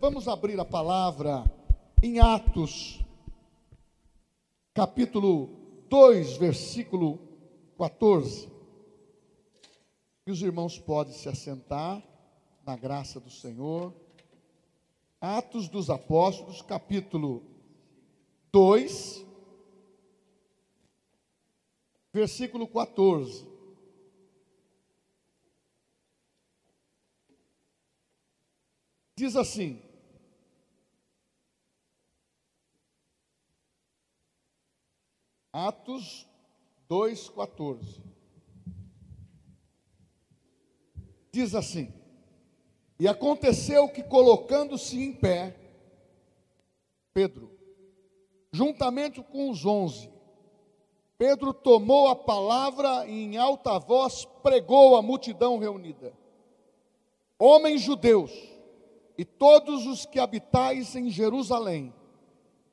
Vamos abrir a palavra em Atos, capítulo 2, versículo 14. E os irmãos podem se assentar na graça do Senhor. Atos dos Apóstolos, capítulo 2, versículo 14. Diz assim: Atos 2,14. Diz assim: E aconteceu que, colocando-se em pé, Pedro, juntamente com os onze, Pedro tomou a palavra e em alta voz pregou à multidão reunida: Homens judeus, e todos os que habitais em Jerusalém,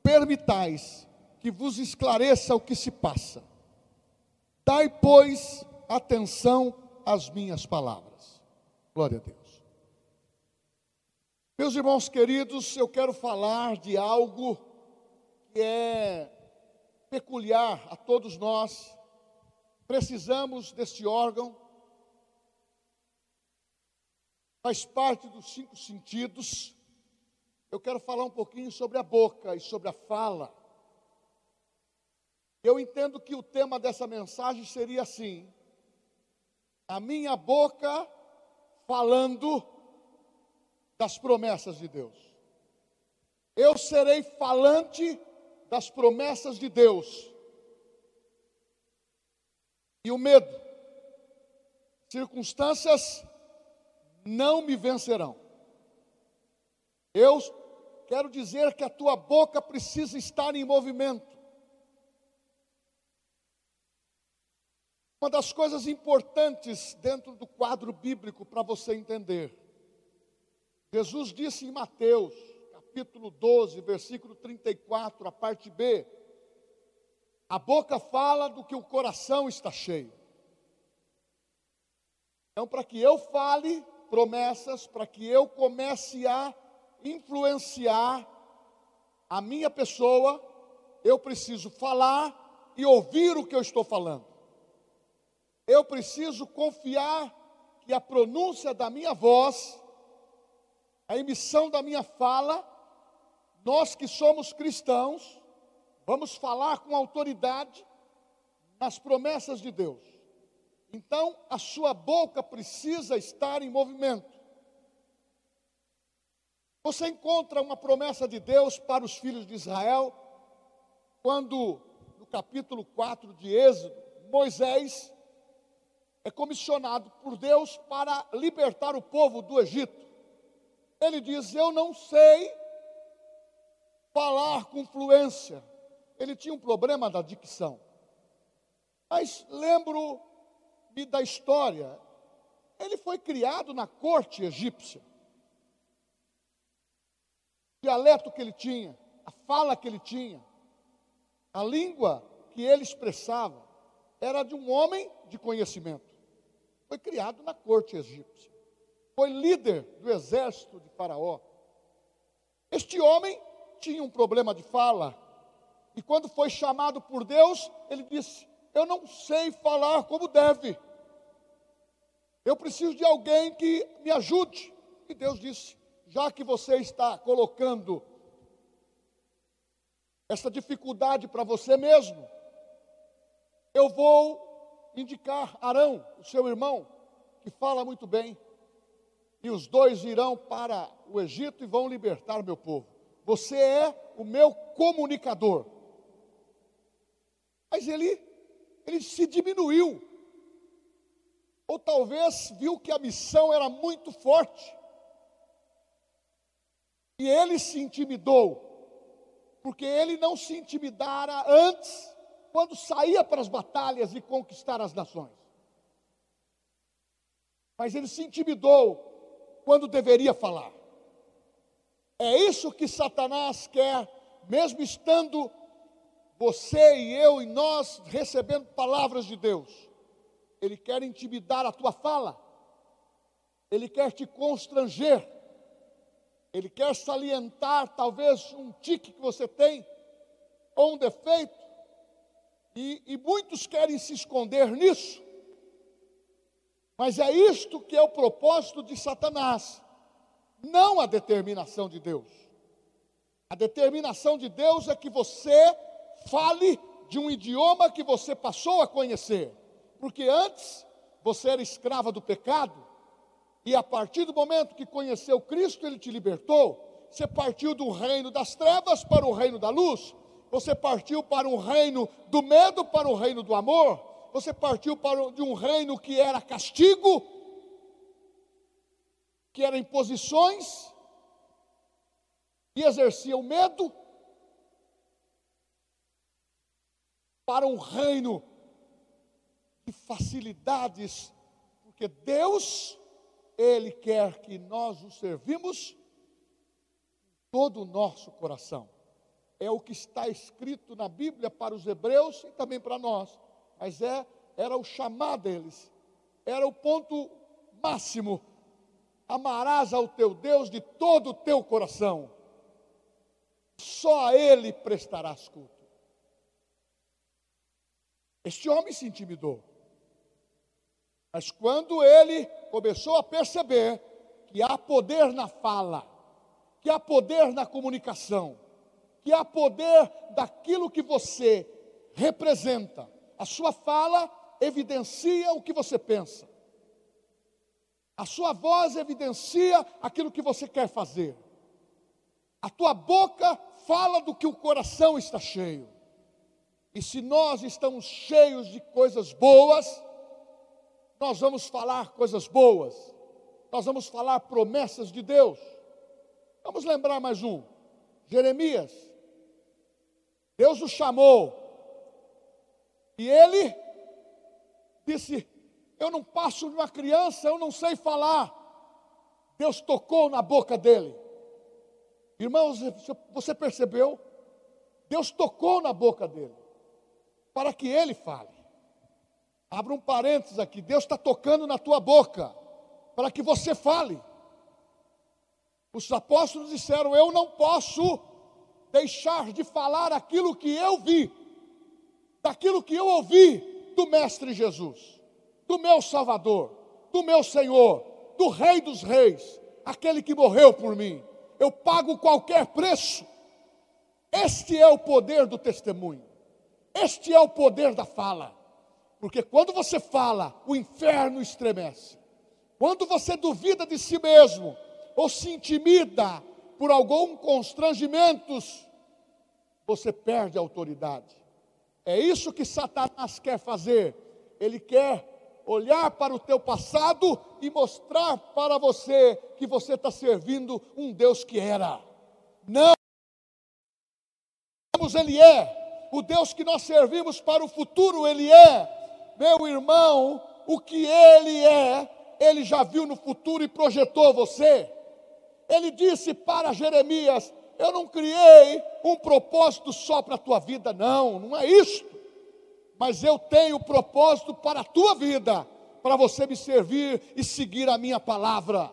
permitais que vos esclareça o que se passa. Dai, pois, atenção às minhas palavras. Glória a Deus. Meus irmãos queridos, eu quero falar de algo que é peculiar a todos nós. Precisamos deste órgão. Faz parte dos cinco sentidos. Eu quero falar um pouquinho sobre a boca e sobre a fala. Eu entendo que o tema dessa mensagem seria assim: a minha boca falando das promessas de Deus. Eu serei falante das promessas de Deus. E o medo, circunstâncias não me vencerão. Eu quero dizer que a tua boca precisa estar em movimento. Uma das coisas importantes dentro do quadro bíblico para você entender. Jesus disse em Mateus, capítulo 12, versículo 34, a parte B: A boca fala do que o coração está cheio. Então, para que eu fale promessas, para que eu comece a influenciar a minha pessoa, eu preciso falar e ouvir o que eu estou falando eu preciso confiar que a pronúncia da minha voz, a emissão da minha fala, nós que somos cristãos, vamos falar com autoridade nas promessas de Deus. Então, a sua boca precisa estar em movimento. Você encontra uma promessa de Deus para os filhos de Israel, quando, no capítulo 4 de Êxodo, Moisés é comissionado por Deus para libertar o povo do Egito. Ele diz: Eu não sei falar com fluência. Ele tinha um problema da dicção. Mas lembro-me da história. Ele foi criado na corte egípcia. O dialeto que ele tinha, a fala que ele tinha, a língua que ele expressava, era de um homem de conhecimento. Foi criado na corte egípcia. Foi líder do exército de Faraó. Este homem tinha um problema de fala. E quando foi chamado por Deus, ele disse: Eu não sei falar como deve. Eu preciso de alguém que me ajude. E Deus disse: Já que você está colocando essa dificuldade para você mesmo, eu vou indicar Arão, o seu irmão, que fala muito bem, e os dois irão para o Egito e vão libertar meu povo. Você é o meu comunicador. Mas ele, ele se diminuiu. Ou talvez viu que a missão era muito forte. E ele se intimidou. Porque ele não se intimidara antes quando saía para as batalhas e conquistar as nações. Mas ele se intimidou quando deveria falar. É isso que Satanás quer, mesmo estando você e eu e nós recebendo palavras de Deus. Ele quer intimidar a tua fala. Ele quer te constranger. ele quer salientar talvez um tique que você tem, ou um defeito, e, e muitos querem se esconder nisso, mas é isto que é o propósito de Satanás, não a determinação de Deus. A determinação de Deus é que você fale de um idioma que você passou a conhecer, porque antes você era escrava do pecado, e a partir do momento que conheceu Cristo, ele te libertou. Você partiu do reino das trevas para o reino da luz. Você partiu para um reino do medo para o reino do amor. Você partiu para de um reino que era castigo, que era imposições, e exercia o medo, para um reino de facilidades, porque Deus ele quer que nós o servimos todo o nosso coração. É o que está escrito na Bíblia para os hebreus e também para nós. Mas é era o chamar deles. Era o ponto máximo. Amarás ao teu Deus de todo o teu coração. Só a ele prestarás culto. Este homem se intimidou. Mas quando ele começou a perceber que há poder na fala, que há poder na comunicação, que há poder daquilo que você representa. A sua fala evidencia o que você pensa. A sua voz evidencia aquilo que você quer fazer. A tua boca fala do que o coração está cheio. E se nós estamos cheios de coisas boas, nós vamos falar coisas boas, nós vamos falar promessas de Deus. Vamos lembrar mais um: Jeremias. Deus o chamou, e ele disse: Eu não passo de uma criança, eu não sei falar. Deus tocou na boca dele. Irmãos, você percebeu? Deus tocou na boca dele, para que ele fale. Abra um parênteses aqui. Deus está tocando na tua boca para que você fale. Os apóstolos disseram: Eu não posso deixar de falar aquilo que eu vi, daquilo que eu ouvi do Mestre Jesus, do meu Salvador, do meu Senhor, do Rei dos Reis, aquele que morreu por mim. Eu pago qualquer preço. Este é o poder do testemunho, este é o poder da fala. Porque quando você fala, o inferno estremece. Quando você duvida de si mesmo, ou se intimida por algum constrangimentos, você perde a autoridade. É isso que Satanás quer fazer. Ele quer olhar para o teu passado e mostrar para você que você está servindo um Deus que era. Não, Ele é. O Deus que nós servimos para o futuro, Ele é meu irmão, o que ele é, ele já viu no futuro e projetou você. Ele disse para Jeremias: Eu não criei um propósito só para a tua vida, não, não é isso. Mas eu tenho propósito para a tua vida, para você me servir e seguir a minha palavra.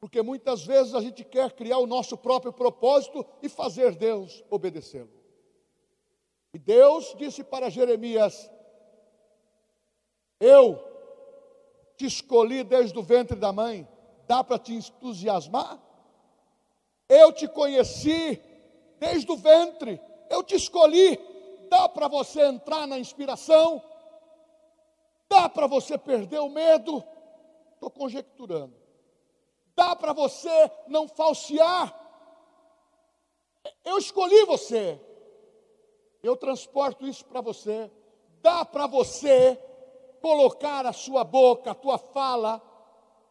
Porque muitas vezes a gente quer criar o nosso próprio propósito e fazer Deus obedecê-lo. E Deus disse para Jeremias: eu te escolhi desde o ventre da mãe, dá para te entusiasmar? Eu te conheci desde o ventre, eu te escolhi, dá para você entrar na inspiração? Dá para você perder o medo? Estou conjecturando. Dá para você não falsear? Eu escolhi você. Eu transporto isso para você. Dá para você colocar a sua boca, a tua fala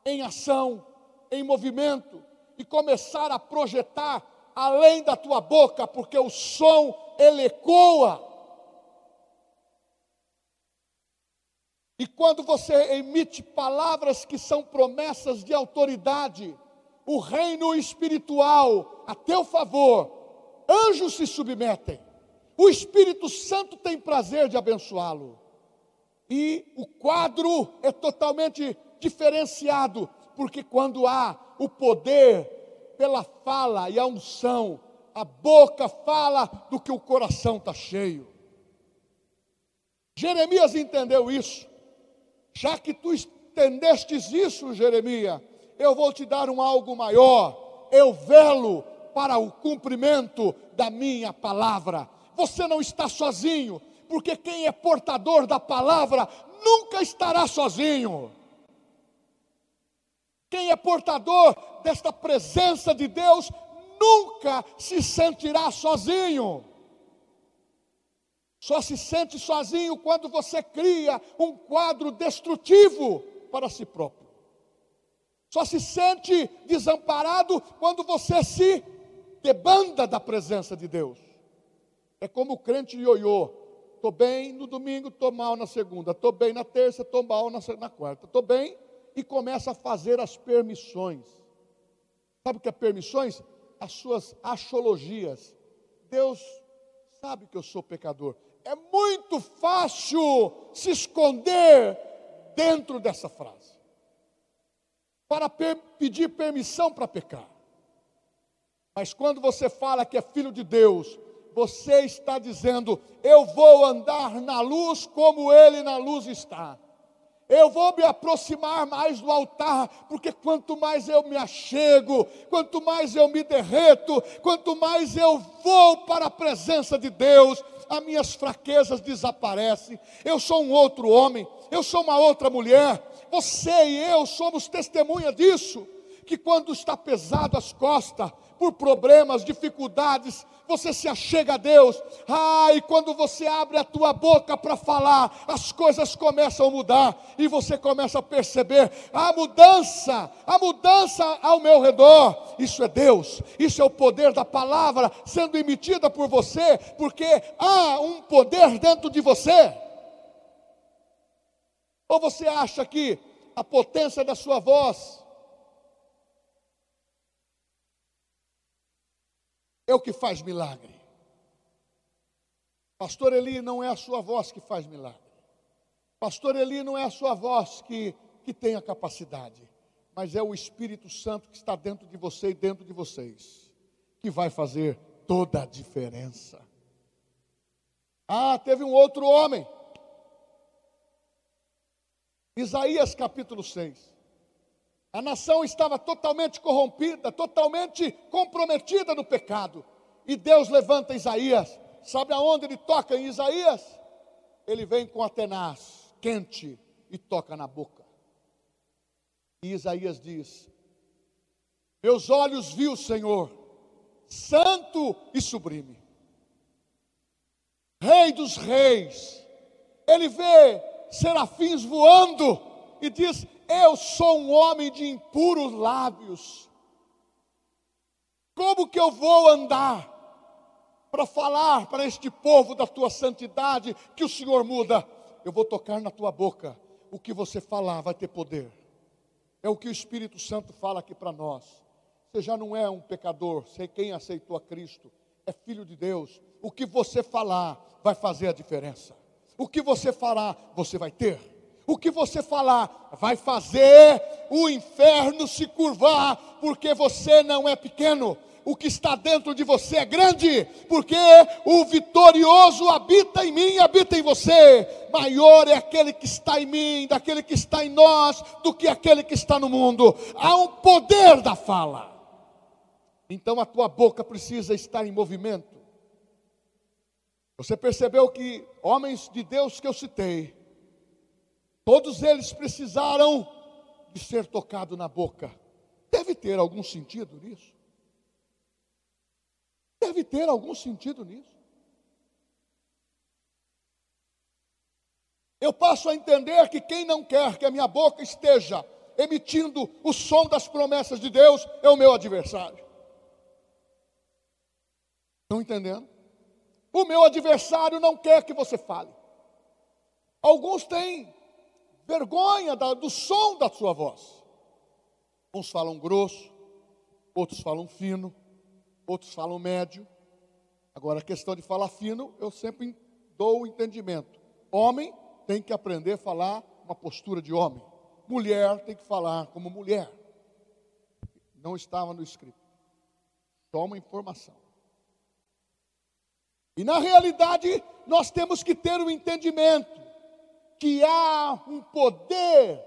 em ação, em movimento e começar a projetar além da tua boca, porque o som ele ecoa. E quando você emite palavras que são promessas de autoridade, o reino espiritual a teu favor, anjos se submetem. O Espírito Santo tem prazer de abençoá-lo. E o quadro é totalmente diferenciado, porque quando há o poder pela fala e a unção, a boca fala do que o coração está cheio. Jeremias entendeu isso. Já que tu entendestes isso, Jeremias, eu vou te dar um algo maior. Eu velo para o cumprimento da minha palavra. Você não está sozinho, porque quem é portador da palavra nunca estará sozinho. Quem é portador desta presença de Deus nunca se sentirá sozinho. Só se sente sozinho quando você cria um quadro destrutivo para si próprio. Só se sente desamparado quando você se debanda da presença de Deus. É como o crente ioiô. Estou bem no domingo, estou mal na segunda. Estou bem na terça, estou mal na, quarta. Estou bem e começa a fazer as permissões. Sabe o que é permissões? As suas achologias. Deus sabe que eu sou pecador. É muito fácil se esconder dentro dessa frase. Para per pedir permissão para pecar. Mas quando você fala que é filho de Deus, você está dizendo: Eu vou andar na luz como Ele na luz está. Eu vou me aproximar mais do altar, porque quanto mais eu me achego, quanto mais eu me derreto, quanto mais eu vou para a presença de Deus, as minhas fraquezas desaparecem. Eu sou um outro homem, eu sou uma outra mulher. Você e eu somos testemunha disso. Que quando está pesado as costas, por problemas, dificuldades, você se achega a Deus. Ah, e quando você abre a tua boca para falar, as coisas começam a mudar e você começa a perceber a mudança, a mudança ao meu redor. Isso é Deus. Isso é o poder da palavra sendo emitida por você, porque há um poder dentro de você. Ou você acha que a potência da sua voz é o que faz milagre. Pastor Eli não é a sua voz que faz milagre. Pastor Eli não é a sua voz que, que tem a capacidade, mas é o Espírito Santo que está dentro de você e dentro de vocês, que vai fazer toda a diferença. Ah, teve um outro homem. Isaías capítulo 6. A nação estava totalmente corrompida, totalmente comprometida no pecado. E Deus levanta Isaías. Sabe aonde ele toca em Isaías? Ele vem com a tenaz quente e toca na boca. E Isaías diz: Meus olhos viu o Senhor, santo e sublime, Rei dos reis. Ele vê serafins voando e diz: eu sou um homem de impuros lábios. Como que eu vou andar para falar para este povo da tua santidade que o Senhor muda? Eu vou tocar na tua boca. O que você falar vai ter poder. É o que o Espírito Santo fala aqui para nós. Você já não é um pecador, sei quem aceitou a Cristo, é filho de Deus. O que você falar vai fazer a diferença. O que você fará, você vai ter o que você falar vai fazer o inferno se curvar, porque você não é pequeno. O que está dentro de você é grande, porque o vitorioso habita em mim, habita em você. Maior é aquele que está em mim, daquele que está em nós, do que aquele que está no mundo. Há um poder da fala. Então a tua boca precisa estar em movimento. Você percebeu que homens de Deus que eu citei, Todos eles precisaram de ser tocado na boca. Deve ter algum sentido nisso. Deve ter algum sentido nisso. Eu passo a entender que quem não quer que a minha boca esteja emitindo o som das promessas de Deus é o meu adversário. Estão entendendo? O meu adversário não quer que você fale. Alguns têm vergonha do som da sua voz. Uns falam grosso, outros falam fino, outros falam médio. Agora, a questão de falar fino, eu sempre dou o entendimento. Homem tem que aprender a falar uma postura de homem. Mulher tem que falar como mulher. Não estava no escrito. Só uma informação. E na realidade, nós temos que ter o um entendimento que há um poder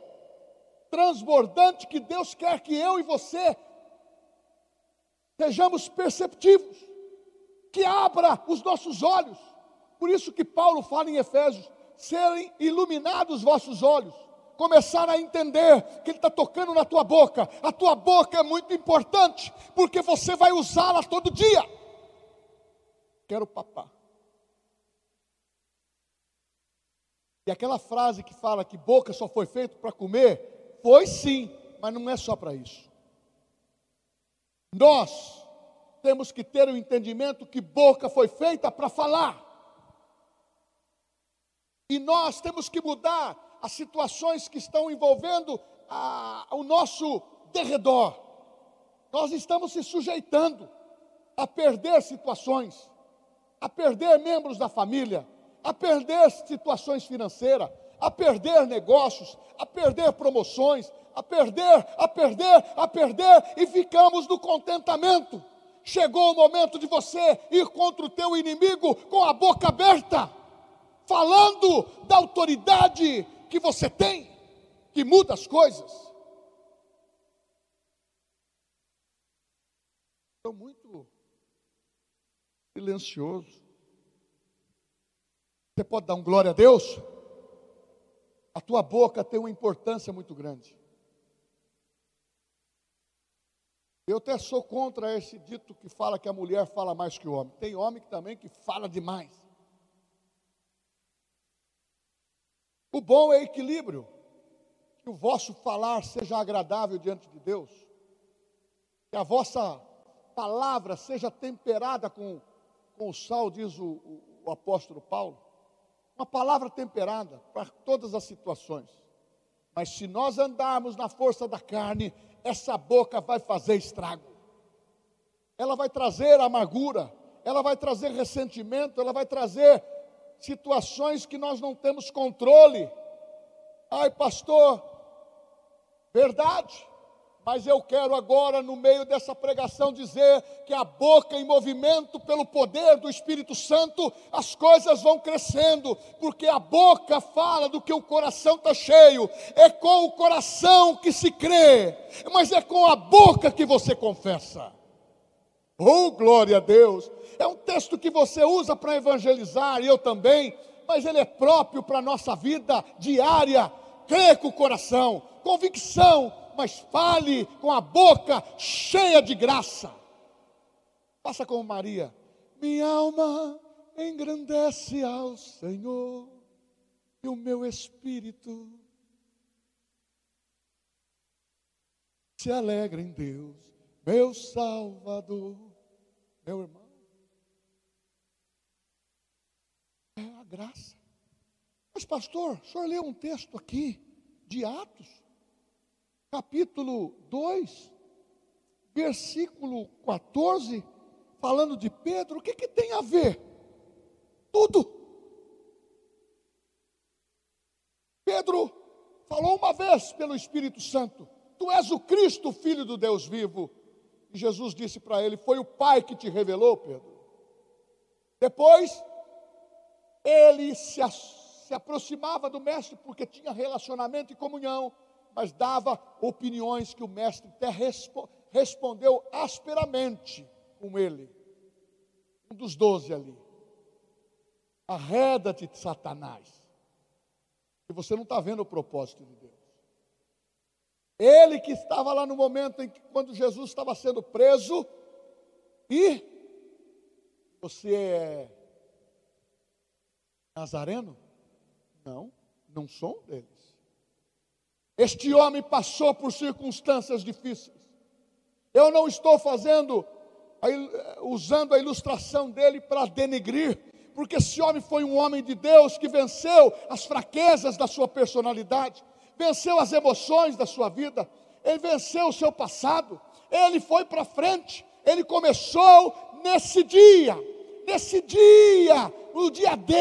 transbordante que Deus quer que eu e você sejamos perceptivos, que abra os nossos olhos. Por isso que Paulo fala em Efésios: serem iluminados os vossos olhos, começar a entender que Ele está tocando na tua boca. A tua boca é muito importante, porque você vai usá-la todo dia. Quero papar. E aquela frase que fala que boca só foi feita para comer, foi sim, mas não é só para isso. Nós temos que ter o um entendimento que boca foi feita para falar. E nós temos que mudar as situações que estão envolvendo a, o nosso derredor. Nós estamos se sujeitando a perder situações, a perder membros da família, a perder situações financeiras, a perder negócios, a perder promoções, a perder, a perder, a perder e ficamos no contentamento. Chegou o momento de você ir contra o teu inimigo com a boca aberta, falando da autoridade que você tem, que muda as coisas. Estou muito silencioso. Você pode dar um glória a Deus? A tua boca tem uma importância muito grande. Eu até sou contra esse dito que fala que a mulher fala mais que o homem. Tem homem também que fala demais. O bom é equilíbrio. Que o vosso falar seja agradável diante de Deus. Que a vossa palavra seja temperada com, com o sal, diz o, o, o apóstolo Paulo. Uma palavra temperada para todas as situações. Mas se nós andarmos na força da carne, essa boca vai fazer estrago. Ela vai trazer amargura, ela vai trazer ressentimento, ela vai trazer situações que nós não temos controle. Ai, pastor, verdade. Mas eu quero agora, no meio dessa pregação, dizer que a boca em movimento pelo poder do Espírito Santo, as coisas vão crescendo, porque a boca fala do que o coração está cheio, é com o coração que se crê, mas é com a boca que você confessa. Oh, glória a Deus! É um texto que você usa para evangelizar, e eu também, mas ele é próprio para a nossa vida diária. Crê com o coração, convicção, mas fale com a boca cheia de graça. Faça como Maria. Minha alma engrandece ao Senhor e o meu espírito se alegra em Deus, meu Salvador. Meu irmão, é a graça. Mas, pastor, o senhor leu um texto aqui de Atos capítulo 2, versículo 14, falando de Pedro, o que, que tem a ver? Tudo. Pedro falou uma vez pelo Espírito Santo: Tu és o Cristo, filho do Deus vivo. E Jesus disse para ele: Foi o Pai que te revelou, Pedro. Depois, ele se, se aproximava do Mestre porque tinha relacionamento e comunhão mas dava opiniões que o mestre até respo respondeu asperamente com ele. Um dos doze ali. Arreda-te de Satanás. E você não está vendo o propósito de Deus. Ele que estava lá no momento em que, quando Jesus estava sendo preso, e você é nazareno? Não, não sou um deles. Este homem passou por circunstâncias difíceis. Eu não estou fazendo, usando a ilustração dele para denegrir, porque esse homem foi um homem de Deus que venceu as fraquezas da sua personalidade, venceu as emoções da sua vida, ele venceu o seu passado, ele foi para frente, ele começou nesse dia, nesse dia, no dia D,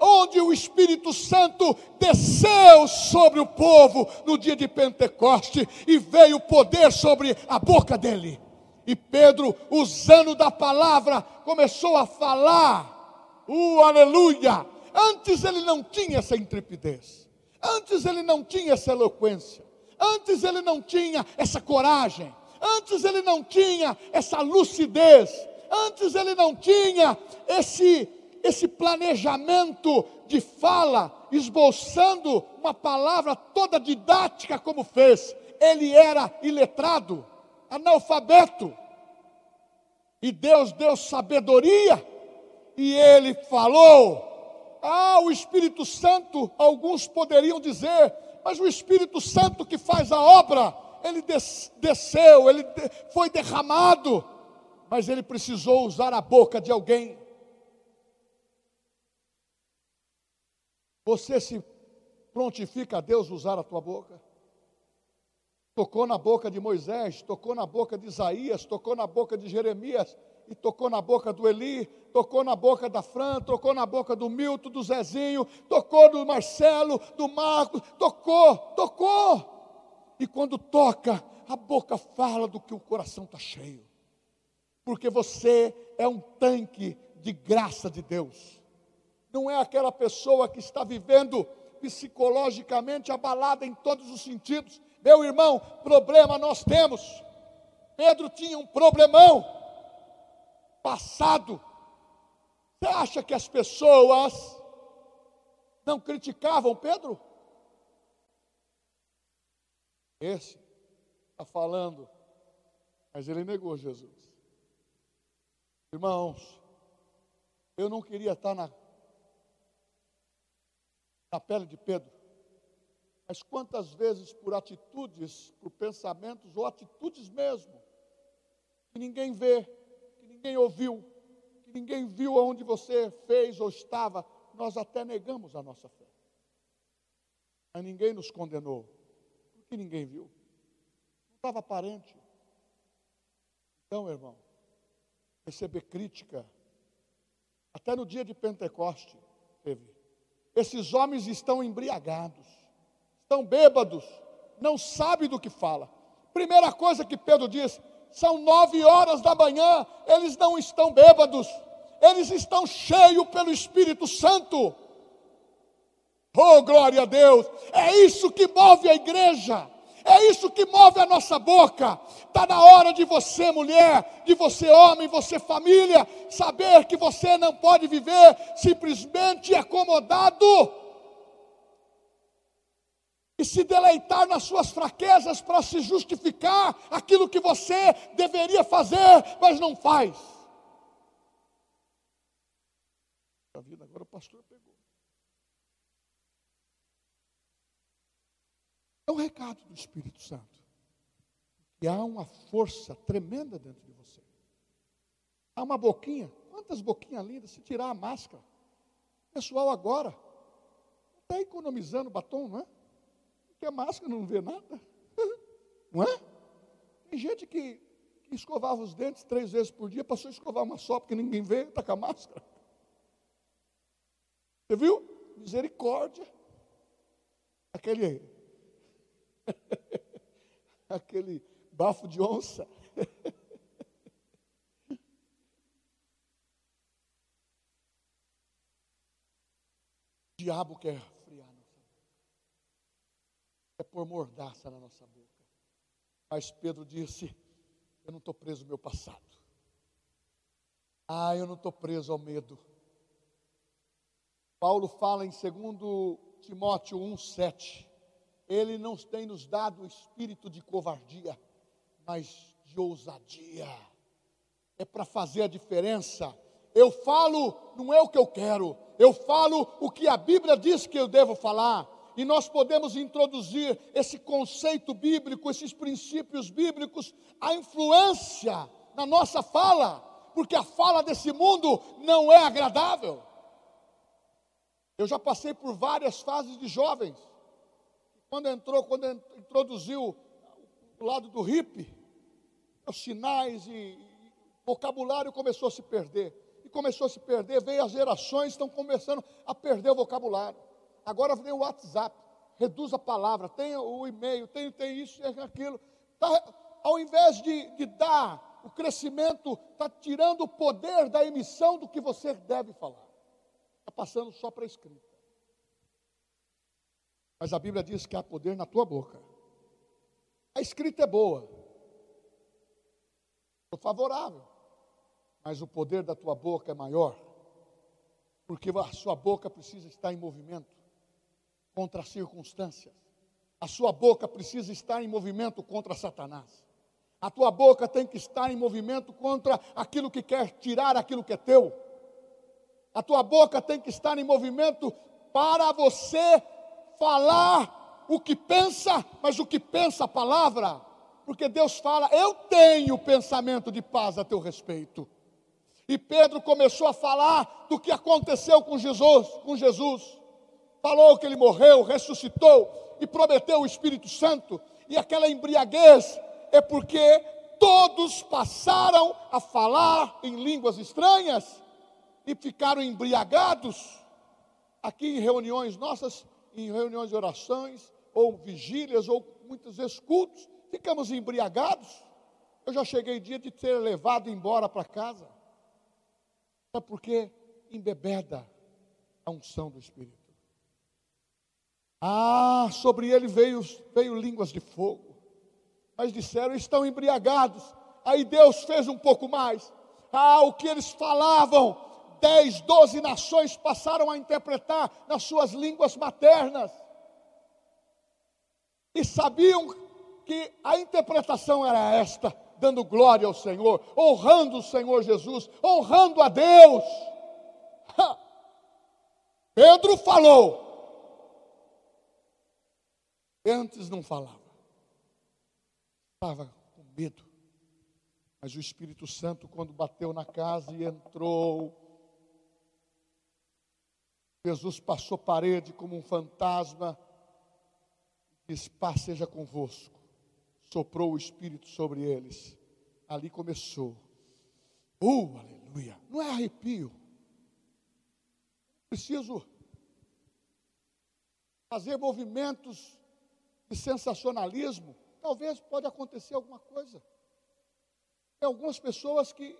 onde o Espírito Santo desceu sobre o povo no dia de Pentecoste e veio poder sobre a boca dele. E Pedro, usando da palavra, começou a falar. Uh, aleluia! Antes ele não tinha essa intrepidez. Antes ele não tinha essa eloquência. Antes ele não tinha essa coragem. Antes ele não tinha essa lucidez. Antes ele não tinha esse esse planejamento de fala, esboçando uma palavra toda didática como fez. Ele era iletrado, analfabeto. E Deus deu sabedoria e ele falou. Ah, o Espírito Santo, alguns poderiam dizer, mas o Espírito Santo que faz a obra, ele desceu, ele foi derramado, mas ele precisou usar a boca de alguém. Você se prontifica a Deus usar a tua boca? Tocou na boca de Moisés, tocou na boca de Isaías, tocou na boca de Jeremias, e tocou na boca do Eli, tocou na boca da Fran, tocou na boca do Milton, do Zezinho, tocou do Marcelo, do Marcos, tocou, tocou. E quando toca, a boca fala do que o coração está cheio, porque você é um tanque de graça de Deus não é aquela pessoa que está vivendo psicologicamente abalada em todos os sentidos. Meu irmão, problema nós temos. Pedro tinha um problemão passado. Você acha que as pessoas não criticavam Pedro? Esse está falando, mas ele negou Jesus. Irmãos, eu não queria estar na na pele de Pedro. Mas quantas vezes por atitudes, por pensamentos ou atitudes mesmo, que ninguém vê, que ninguém ouviu, que ninguém viu aonde você fez ou estava, nós até negamos a nossa fé. Mas ninguém nos condenou, porque ninguém viu. Não estava aparente. Então, irmão, receber crítica, até no dia de Pentecoste teve. Esses homens estão embriagados, estão bêbados, não sabem do que fala. Primeira coisa que Pedro diz: são nove horas da manhã, eles não estão bêbados, eles estão cheios pelo Espírito Santo. Oh, glória a Deus! É isso que move a igreja. É isso que move a nossa boca. Está na hora de você, mulher, de você, homem, você, família, saber que você não pode viver simplesmente acomodado e se deleitar nas suas fraquezas para se justificar aquilo que você deveria fazer, mas não faz. A vida agora o pastor É o recado do Espírito Santo. E há uma força tremenda dentro de você. Há uma boquinha, quantas boquinhas lindas, se tirar a máscara. Pessoal agora, está economizando batom, não é? Porque a máscara não vê nada. Não é? Tem gente que, que escovava os dentes três vezes por dia, passou a escovar uma só, porque ninguém vê, está com a máscara. Você viu? Misericórdia. Aquele Aquele bafo de onça. o diabo quer friar nossa boca. Quer pôr mordaça na nossa boca. Mas Pedro disse: Eu não estou preso ao meu passado. Ah, eu não estou preso ao medo. Paulo fala em 2 Timóteo 1,7 ele não tem nos dado o espírito de covardia, mas de ousadia. É para fazer a diferença. Eu falo, não é o que eu quero, eu falo o que a Bíblia diz que eu devo falar. E nós podemos introduzir esse conceito bíblico, esses princípios bíblicos, a influência na nossa fala, porque a fala desse mundo não é agradável. Eu já passei por várias fases de jovens quando entrou, quando introduziu o lado do hippie, os sinais e, e o vocabulário começou a se perder. E começou a se perder, veio as gerações, estão começando a perder o vocabulário. Agora vem o WhatsApp, reduz a palavra, tem o e-mail, tem, tem isso, tem aquilo. Tá, ao invés de, de dar o crescimento está tirando o poder da emissão do que você deve falar. Está passando só para a escrita. Mas a Bíblia diz que há poder na tua boca. A escrita é boa. Estou favorável. Mas o poder da tua boca é maior. Porque a sua boca precisa estar em movimento contra as circunstâncias. A sua boca precisa estar em movimento contra Satanás. A tua boca tem que estar em movimento contra aquilo que quer tirar aquilo que é teu. A tua boca tem que estar em movimento para você falar o que pensa, mas o que pensa a palavra. Porque Deus fala: Eu tenho pensamento de paz a teu respeito. E Pedro começou a falar do que aconteceu com Jesus, com Jesus. Falou que ele morreu, ressuscitou e prometeu o Espírito Santo. E aquela embriaguez é porque todos passaram a falar em línguas estranhas e ficaram embriagados. Aqui em reuniões nossas, em reuniões de orações, ou vigílias, ou muitas vezes cultos, ficamos embriagados. Eu já cheguei dia de ter levado embora para casa. Sabe por quê? Embebeda a unção do Espírito. Ah, sobre ele veio, veio línguas de fogo. Mas disseram, estão embriagados. Aí Deus fez um pouco mais. Ah, o que eles falavam, dez, doze nações passaram a interpretar nas suas línguas maternas. E sabiam que a interpretação era esta, dando glória ao Senhor, honrando o Senhor Jesus, honrando a Deus. Pedro falou, antes não falava, estava com medo. Mas o Espírito Santo, quando bateu na casa e entrou, Jesus passou parede como um fantasma, disse: Paz seja convosco. Soprou o Espírito sobre eles. Ali começou. Oh, aleluia! Não é arrepio. Preciso fazer movimentos de sensacionalismo, talvez pode acontecer alguma coisa. Tem algumas pessoas que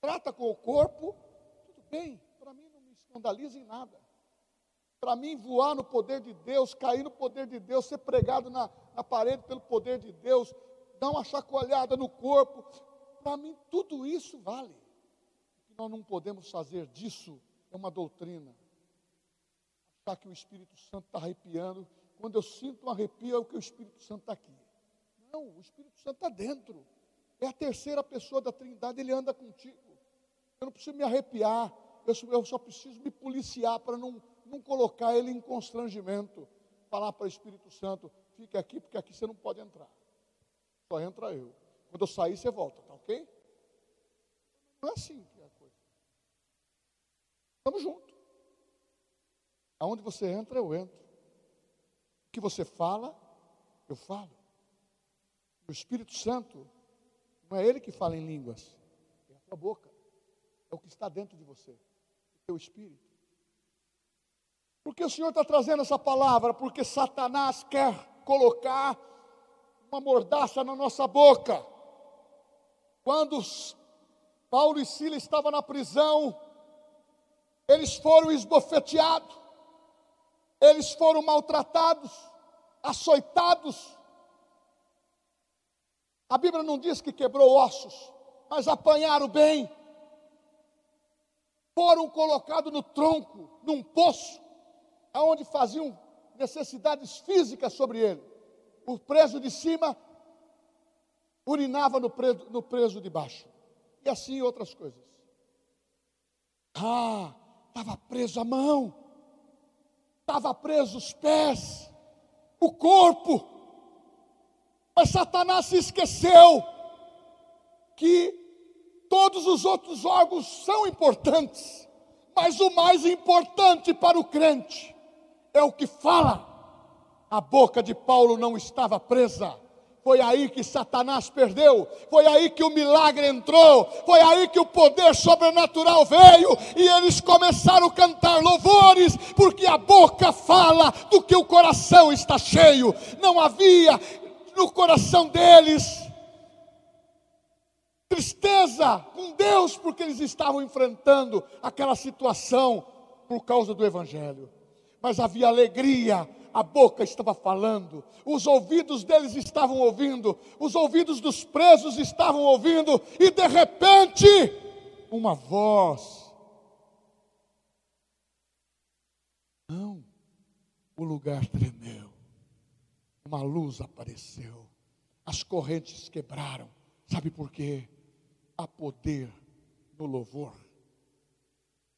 trata com o corpo, tudo bem, para mim não me escandaliza em nada. Para mim, voar no poder de Deus, cair no poder de Deus, ser pregado na, na parede pelo poder de Deus, dar uma chacoalhada no corpo, para mim tudo isso vale. O que nós não podemos fazer disso é uma doutrina. Achar que o Espírito Santo está arrepiando quando eu sinto um arrepio, é o que o Espírito Santo está aqui. Não, o Espírito Santo está dentro. É a terceira pessoa da Trindade, ele anda contigo. Eu não preciso me arrepiar, eu só, eu só preciso me policiar para não, não colocar ele em constrangimento. Falar para o Espírito Santo, fique aqui, porque aqui você não pode entrar. Só entra eu. Quando eu sair, você volta, tá ok? Não é assim que é a coisa. Estamos juntos. Aonde você entra, eu entro que você fala, eu falo. O Espírito Santo não é ele que fala em línguas, é a tua boca, é o que está dentro de você, o teu espírito. Por que o Senhor está trazendo essa palavra? Porque Satanás quer colocar uma mordaça na nossa boca. Quando Paulo e Silas estavam na prisão, eles foram esbofeteados eles foram maltratados, açoitados. A Bíblia não diz que quebrou ossos, mas apanharam bem. Foram colocados no tronco, num poço, aonde faziam necessidades físicas sobre ele. O preso de cima urinava no preso, no preso de baixo. E assim outras coisas. Ah, estava preso a mão estava preso os pés, o corpo. Mas Satanás se esqueceu que todos os outros órgãos são importantes, mas o mais importante para o crente é o que fala. A boca de Paulo não estava presa, foi aí que Satanás perdeu, foi aí que o milagre entrou, foi aí que o poder sobrenatural veio e eles começaram a cantar louvores, porque a boca fala do que o coração está cheio. Não havia no coração deles tristeza com Deus, porque eles estavam enfrentando aquela situação por causa do Evangelho. Mas havia alegria, a boca estava falando, os ouvidos deles estavam ouvindo, os ouvidos dos presos estavam ouvindo, e de repente, uma voz. Não, o lugar tremeu, uma luz apareceu, as correntes quebraram. Sabe por quê? Há poder no louvor.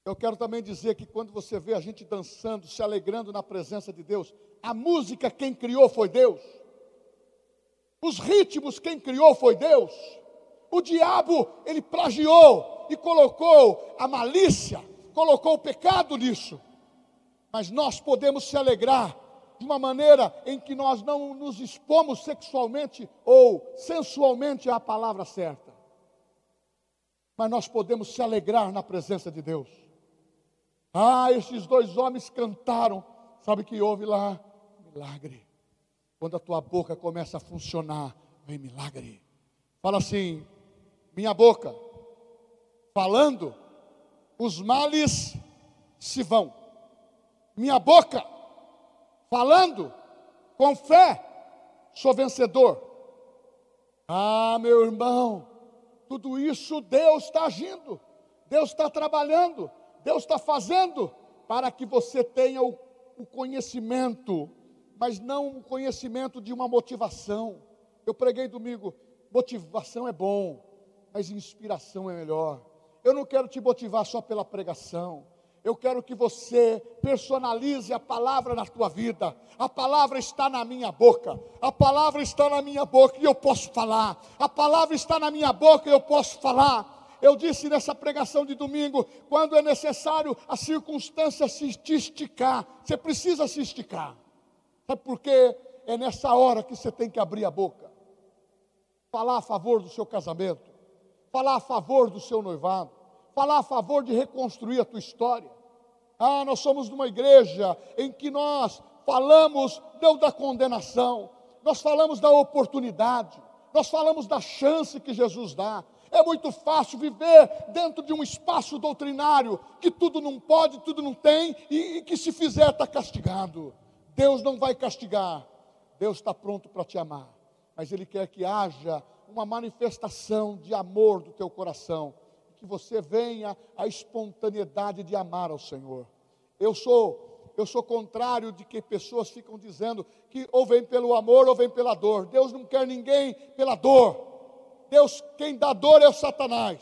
Eu quero também dizer que quando você vê a gente dançando, se alegrando na presença de Deus, a música quem criou foi Deus. Os ritmos quem criou foi Deus. O diabo, ele plagiou e colocou a malícia, colocou o pecado nisso. Mas nós podemos se alegrar de uma maneira em que nós não nos expomos sexualmente ou sensualmente à palavra certa. Mas nós podemos se alegrar na presença de Deus. Ah, esses dois homens cantaram. Sabe que houve lá? Milagre. Quando a tua boca começa a funcionar, vem milagre. Fala assim: minha boca, falando, os males se vão. Minha boca, falando, com fé, sou vencedor. Ah, meu irmão, tudo isso Deus está agindo, Deus está trabalhando. Deus está fazendo para que você tenha o, o conhecimento, mas não o conhecimento de uma motivação. Eu preguei domingo, motivação é bom, mas inspiração é melhor. Eu não quero te motivar só pela pregação. Eu quero que você personalize a palavra na tua vida. A palavra está na minha boca. A palavra está na minha boca e eu posso falar. A palavra está na minha boca e eu posso falar. Eu disse nessa pregação de domingo, quando é necessário a circunstância se esticar, você precisa se esticar. Sabe por quê? É nessa hora que você tem que abrir a boca. Falar a favor do seu casamento, falar a favor do seu noivado, falar a favor de reconstruir a tua história. Ah, nós somos numa igreja em que nós falamos não da condenação, nós falamos da oportunidade, nós falamos da chance que Jesus dá, é muito fácil viver dentro de um espaço doutrinário que tudo não pode, tudo não tem e, e que se fizer está castigado. Deus não vai castigar. Deus está pronto para te amar, mas Ele quer que haja uma manifestação de amor do teu coração, que você venha a espontaneidade de amar ao Senhor. Eu sou eu sou contrário de que pessoas ficam dizendo que ou vem pelo amor ou vem pela dor. Deus não quer ninguém pela dor. Deus, quem dá dor é o Satanás.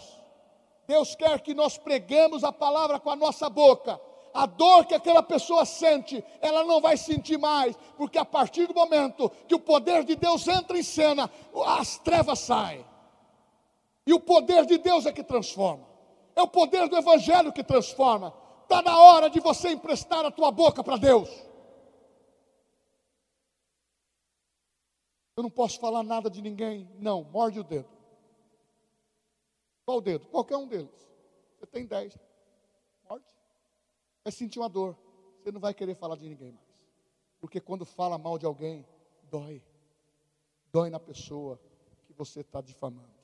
Deus quer que nós preguemos a palavra com a nossa boca. A dor que aquela pessoa sente, ela não vai sentir mais, porque a partir do momento que o poder de Deus entra em cena, as trevas saem. E o poder de Deus é que transforma. É o poder do Evangelho que transforma. Está na hora de você emprestar a tua boca para Deus. Eu não posso falar nada de ninguém. Não, morde o dedo. Qual dedo? Qualquer um deles. Você tem dez. Morte. Vai sentir uma dor. Você não vai querer falar de ninguém mais. Porque quando fala mal de alguém, dói. Dói na pessoa que você está difamando.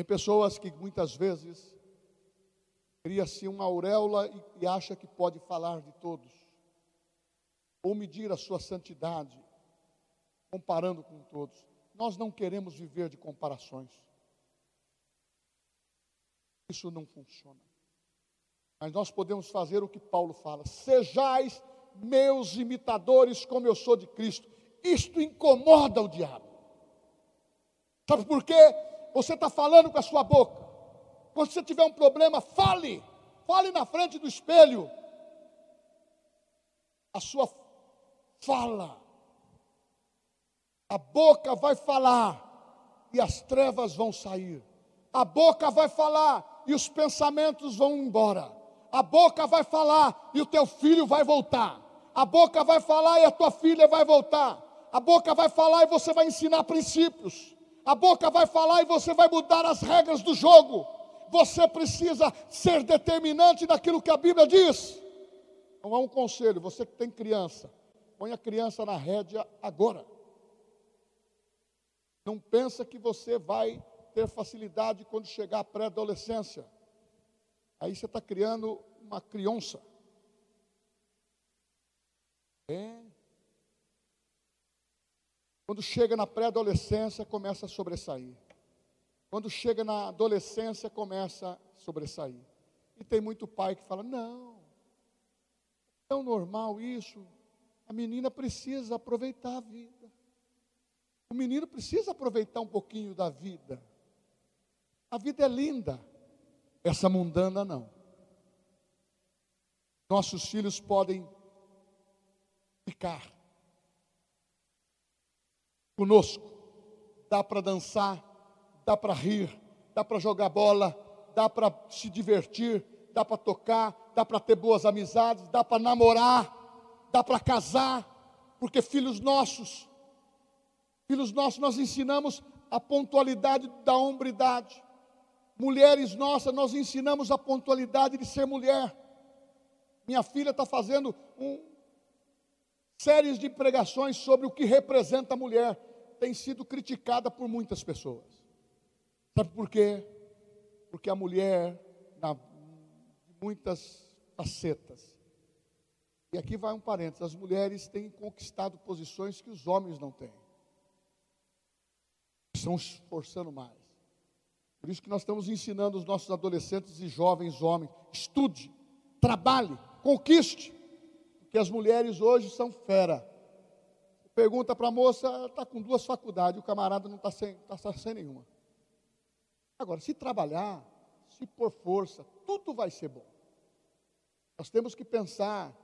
Tem pessoas que muitas vezes cria-se uma auréola e, e acha que pode falar de todos. Ou medir a sua santidade, comparando com todos. Nós não queremos viver de comparações. Isso não funciona. Mas nós podemos fazer o que Paulo fala: sejais meus imitadores, como eu sou de Cristo. Isto incomoda o diabo. Sabe por quê? Você está falando com a sua boca. Quando você tiver um problema, fale. Fale na frente do espelho. A sua fala. A boca vai falar e as trevas vão sair. A boca vai falar e os pensamentos vão embora. A boca vai falar e o teu filho vai voltar. A boca vai falar e a tua filha vai voltar. A boca vai falar e você vai ensinar princípios. A boca vai falar e você vai mudar as regras do jogo. Você precisa ser determinante naquilo que a Bíblia diz. Então há um conselho, você que tem criança, põe a criança na rédea agora. Não pensa que você vai ter facilidade quando chegar à pré-adolescência. Aí você está criando uma criança. É. Quando chega na pré-adolescência, começa a sobressair. Quando chega na adolescência, começa a sobressair. E tem muito pai que fala: não, é tão normal isso. A menina precisa aproveitar a vida. O menino precisa aproveitar um pouquinho da vida. A vida é linda, essa mundana não. Nossos filhos podem ficar conosco. Dá para dançar, dá para rir, dá para jogar bola, dá para se divertir, dá para tocar, dá para ter boas amizades, dá para namorar, dá para casar, porque filhos nossos, filhos nossos, nós ensinamos a pontualidade da hombridade. Mulheres nossas, nós ensinamos a pontualidade de ser mulher. Minha filha está fazendo um, séries de pregações sobre o que representa a mulher. Tem sido criticada por muitas pessoas. Sabe por quê? Porque a mulher, na muitas facetas. E aqui vai um parênteses: as mulheres têm conquistado posições que os homens não têm. Estão esforçando mais. Por isso que nós estamos ensinando os nossos adolescentes e jovens homens: estude, trabalhe, conquiste. Porque as mulheres hoje são fera. Pergunta para a moça, está com duas faculdades, o camarada não está sem, tá sem nenhuma. Agora, se trabalhar, se pôr força, tudo vai ser bom. Nós temos que pensar,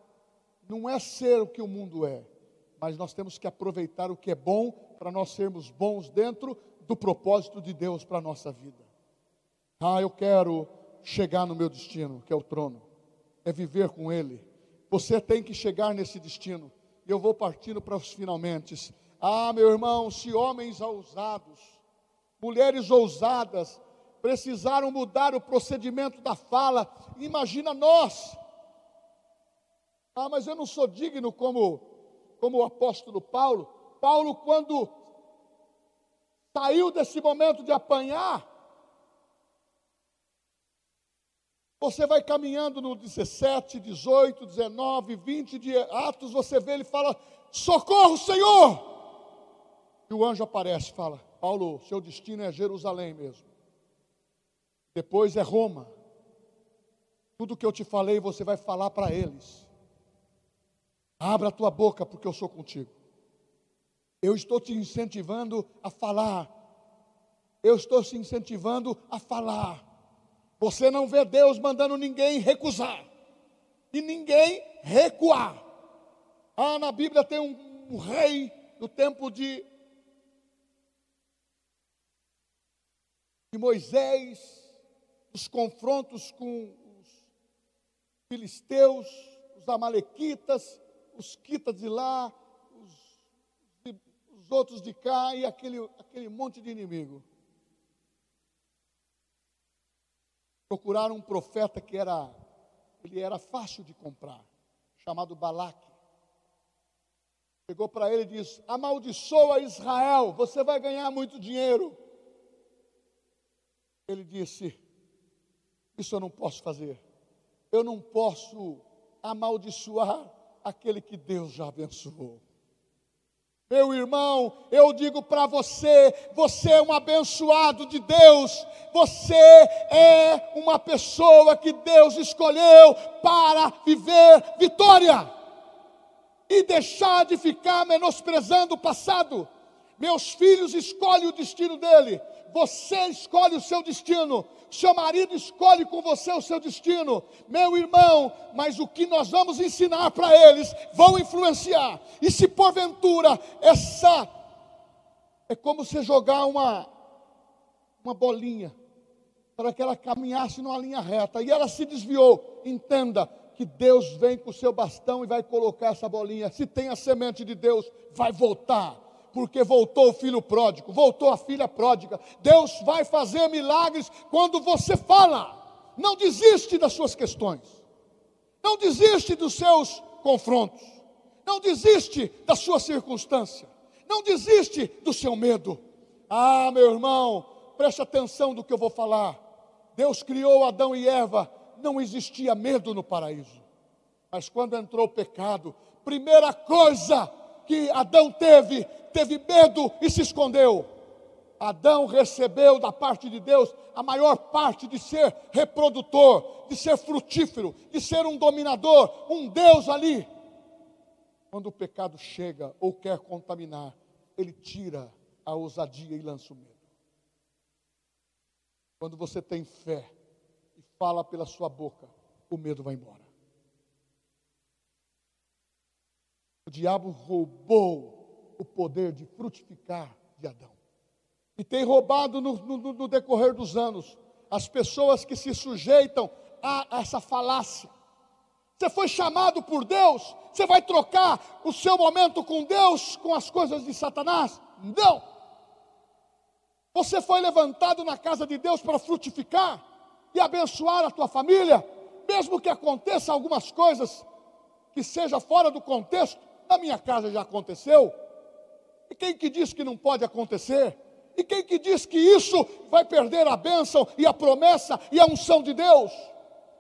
não é ser o que o mundo é, mas nós temos que aproveitar o que é bom para nós sermos bons dentro do propósito de Deus para a nossa vida. Ah, eu quero chegar no meu destino, que é o trono, é viver com Ele. Você tem que chegar nesse destino. E eu vou partindo para os finalmente. Ah, meu irmão, se homens ousados, mulheres ousadas, precisaram mudar o procedimento da fala. Imagina nós. Ah, mas eu não sou digno como, como o apóstolo Paulo. Paulo, quando saiu desse momento de apanhar, você vai caminhando no 17, 18, 19, 20 de Atos, você vê ele fala: Socorro, Senhor! E o anjo aparece e fala: Paulo, seu destino é Jerusalém mesmo depois é Roma. Tudo que eu te falei, você vai falar para eles. Abra a tua boca, porque eu sou contigo. Eu estou te incentivando a falar. Eu estou te incentivando a falar. Você não vê Deus mandando ninguém recusar e ninguém recuar. Ah, na Bíblia tem um, um rei no tempo de, de Moisés, os confrontos com os filisteus, os amalequitas, os quitas de lá, os, os outros de cá e aquele, aquele monte de inimigo. Procuraram um profeta que era, ele era fácil de comprar, chamado Balaque. Chegou para ele e disse: Amaldiçoa Israel, você vai ganhar muito dinheiro. Ele disse: isso eu não posso fazer. Eu não posso amaldiçoar aquele que Deus já abençoou. Meu irmão, eu digo para você: você é um abençoado de Deus, você é uma pessoa que Deus escolheu para viver vitória e deixar de ficar menosprezando o passado. Meus filhos escolhem o destino dele, você escolhe o seu destino, seu marido escolhe com você o seu destino, meu irmão, mas o que nós vamos ensinar para eles vão influenciar. E se porventura essa é como você jogar uma uma bolinha para que ela caminhasse numa linha reta. E ela se desviou, entenda que Deus vem com o seu bastão e vai colocar essa bolinha. Se tem a semente de Deus, vai voltar porque voltou o filho pródigo, voltou a filha pródiga. Deus vai fazer milagres quando você fala. Não desiste das suas questões. Não desiste dos seus confrontos. Não desiste da sua circunstância. Não desiste do seu medo. Ah, meu irmão, preste atenção do que eu vou falar. Deus criou Adão e Eva, não existia medo no paraíso. Mas quando entrou o pecado, primeira coisa que Adão teve, teve medo e se escondeu. Adão recebeu da parte de Deus a maior parte de ser reprodutor, de ser frutífero, de ser um dominador, um Deus ali. Quando o pecado chega ou quer contaminar, ele tira a ousadia e lança o medo. Quando você tem fé e fala pela sua boca, o medo vai embora. O diabo roubou o poder de frutificar de Adão. E tem roubado no, no, no decorrer dos anos as pessoas que se sujeitam a essa falácia. Você foi chamado por Deus, você vai trocar o seu momento com Deus com as coisas de Satanás? Não. Você foi levantado na casa de Deus para frutificar e abençoar a tua família, mesmo que aconteça algumas coisas que seja fora do contexto, na minha casa já aconteceu. E quem que diz que não pode acontecer? E quem que diz que isso vai perder a bênção e a promessa e a unção de Deus?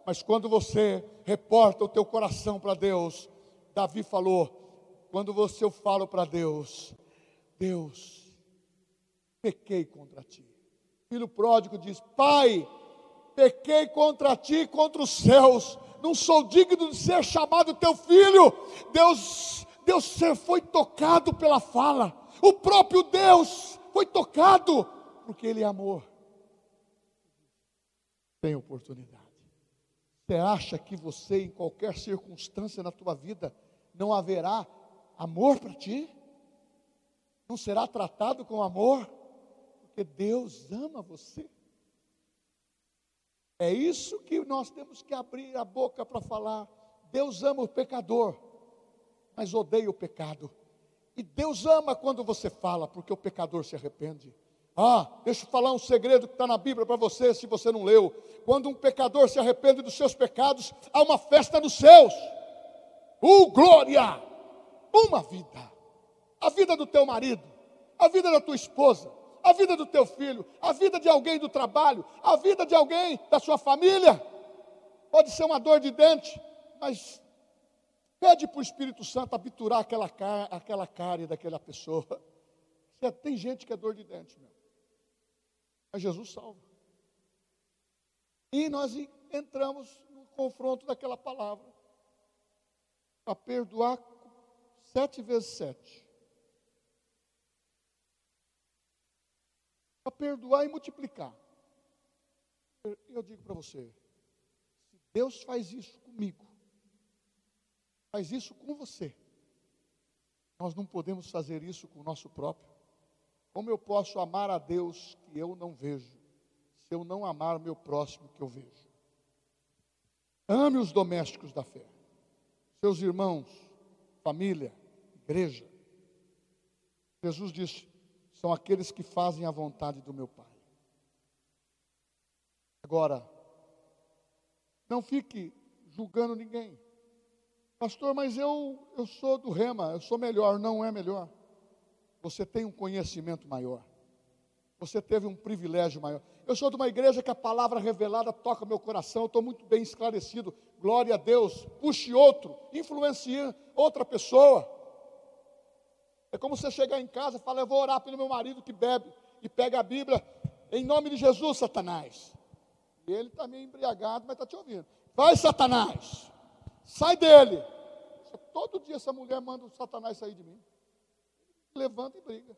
Mas quando você reporta o teu coração para Deus, Davi falou: quando você eu falo para Deus, Deus, pequei contra ti. Filho pródigo diz: Pai, pequei contra ti, contra os céus, não sou digno de ser chamado teu filho. Deus, Deus foi tocado pela fala. O próprio Deus foi tocado, porque Ele é amor. Tem oportunidade. Você acha que você, em qualquer circunstância na tua vida, não haverá amor para ti? Não será tratado com amor? Porque Deus ama você. É isso que nós temos que abrir a boca para falar. Deus ama o pecador, mas odeia o pecado. E Deus ama quando você fala, porque o pecador se arrepende. Ah, deixa eu falar um segredo que está na Bíblia para você, se você não leu. Quando um pecador se arrepende dos seus pecados, há uma festa nos céus. Uh, glória! Uma vida. A vida do teu marido, a vida da tua esposa, a vida do teu filho, a vida de alguém do trabalho, a vida de alguém da sua família. Pode ser uma dor de dente, mas Pede para o Espírito Santo abiturar aquela, aquela cárie daquela pessoa. Tem gente que é dor de dente, meu. Mas Jesus salva. E nós entramos no confronto daquela palavra. Para perdoar sete vezes sete. Para perdoar e multiplicar. Eu digo para você, se Deus faz isso comigo, faz isso com você. Nós não podemos fazer isso com o nosso próprio. Como eu posso amar a Deus que eu não vejo, se eu não amar o meu próximo que eu vejo? Ame os domésticos da fé, seus irmãos, família, igreja. Jesus disse: são aqueles que fazem a vontade do meu Pai. Agora, não fique julgando ninguém. Pastor, mas eu, eu sou do rema, eu sou melhor. Não é melhor. Você tem um conhecimento maior. Você teve um privilégio maior. Eu sou de uma igreja que a palavra revelada toca meu coração. Estou muito bem esclarecido. Glória a Deus. Puxe outro, influencie outra pessoa. É como você chegar em casa e falar: Eu vou orar pelo meu marido que bebe. E pega a Bíblia, em nome de Jesus, Satanás. E ele está meio embriagado, mas está te ouvindo. Vai, Satanás. Sai dele. Todo dia essa mulher manda o Satanás sair de mim. Levanta e briga.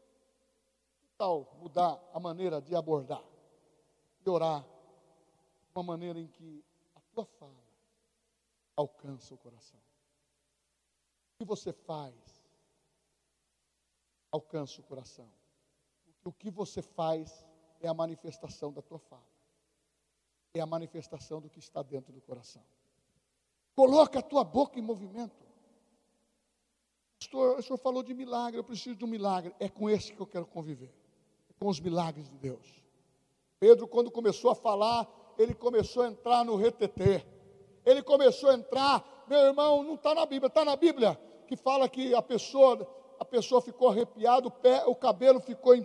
Que tal mudar a maneira de abordar? De orar. Uma maneira em que a tua fala alcança o coração. O que você faz alcança o coração. O que você faz é a manifestação da tua fala. É a manifestação do que está dentro do coração. Coloca a tua boca em movimento. Pastor, o senhor falou de milagre, eu preciso de um milagre. É com esse que eu quero conviver. É com os milagres de Deus. Pedro, quando começou a falar, ele começou a entrar no retetê. Ele começou a entrar, meu irmão, não está na Bíblia, está na Bíblia, que fala que a pessoa, a pessoa ficou arrepiada, o, pé, o cabelo ficou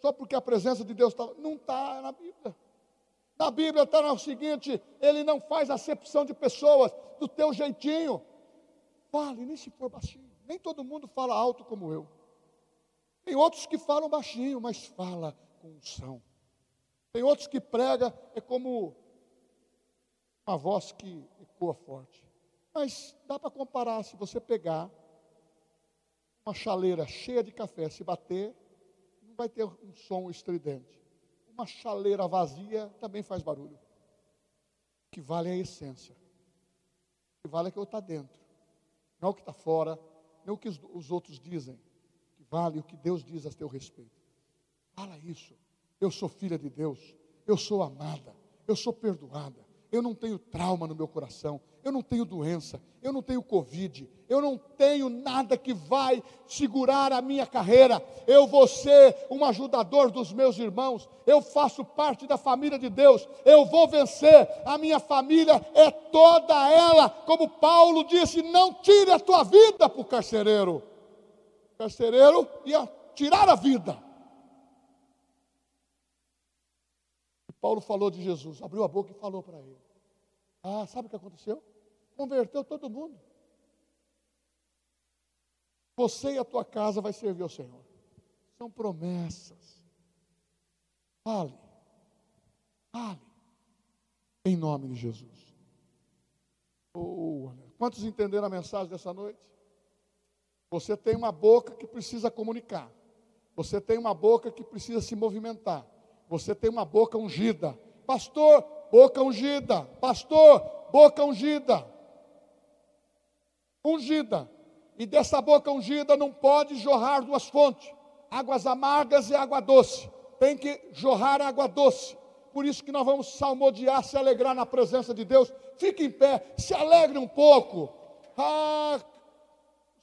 só porque a presença de Deus está. Não está na Bíblia. Na Bíblia está o seguinte: Ele não faz acepção de pessoas do teu jeitinho. Fale, nem se for baixinho. Nem todo mundo fala alto como eu. Tem outros que falam baixinho, mas fala com unção. Tem outros que prega é como uma voz que ecoa forte. Mas dá para comparar se você pegar uma chaleira cheia de café, se bater, não vai ter um som estridente. Uma chaleira vazia também faz barulho. O que vale é a essência. O que vale é que está dentro. Não é o que está fora, não é o que os outros dizem. O que vale é o que Deus diz a teu respeito. Fala isso. Eu sou filha de Deus. Eu sou amada. Eu sou perdoada eu não tenho trauma no meu coração, eu não tenho doença, eu não tenho Covid, eu não tenho nada que vai segurar a minha carreira. Eu vou ser um ajudador dos meus irmãos, eu faço parte da família de Deus, eu vou vencer. A minha família é toda ela, como Paulo disse: não tire a tua vida para o carcereiro. O carcereiro ia tirar a vida. Paulo falou de Jesus, abriu a boca e falou para ele. Ah, sabe o que aconteceu? Converteu todo mundo. Você e a tua casa vai servir ao Senhor. São promessas. Fale. Fale. Em nome de Jesus. Oh, quantos entenderam a mensagem dessa noite? Você tem uma boca que precisa comunicar. Você tem uma boca que precisa se movimentar. Você tem uma boca ungida. Pastor, boca ungida. Pastor, boca ungida. Ungida. E dessa boca ungida não pode jorrar duas fontes: águas amargas e água doce. Tem que jorrar água doce. Por isso que nós vamos salmodiar, se alegrar na presença de Deus. Fique em pé, se alegre um pouco. Ah,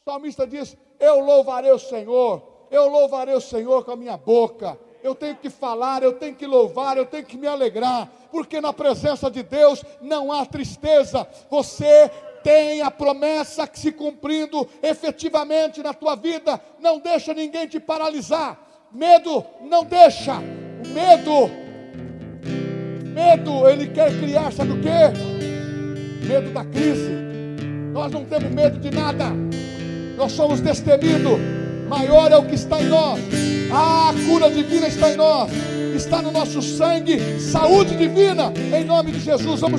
o salmista diz: Eu louvarei o Senhor, eu louvarei o Senhor com a minha boca eu tenho que falar, eu tenho que louvar, eu tenho que me alegrar, porque na presença de Deus não há tristeza. Você tem a promessa que se cumprindo efetivamente na tua vida, não deixa ninguém te paralisar. Medo não deixa. Medo, medo, ele quer criar, sabe o que? Medo da crise. Nós não temos medo de nada. Nós somos destemidos. Maior é o que está em nós. A cura divina está em nós, está no nosso sangue, saúde divina, em nome de Jesus. Vamos